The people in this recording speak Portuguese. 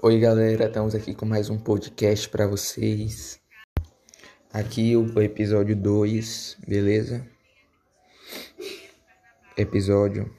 Oi, galera, estamos aqui com mais um podcast para vocês. Aqui o episódio 2, beleza? Episódio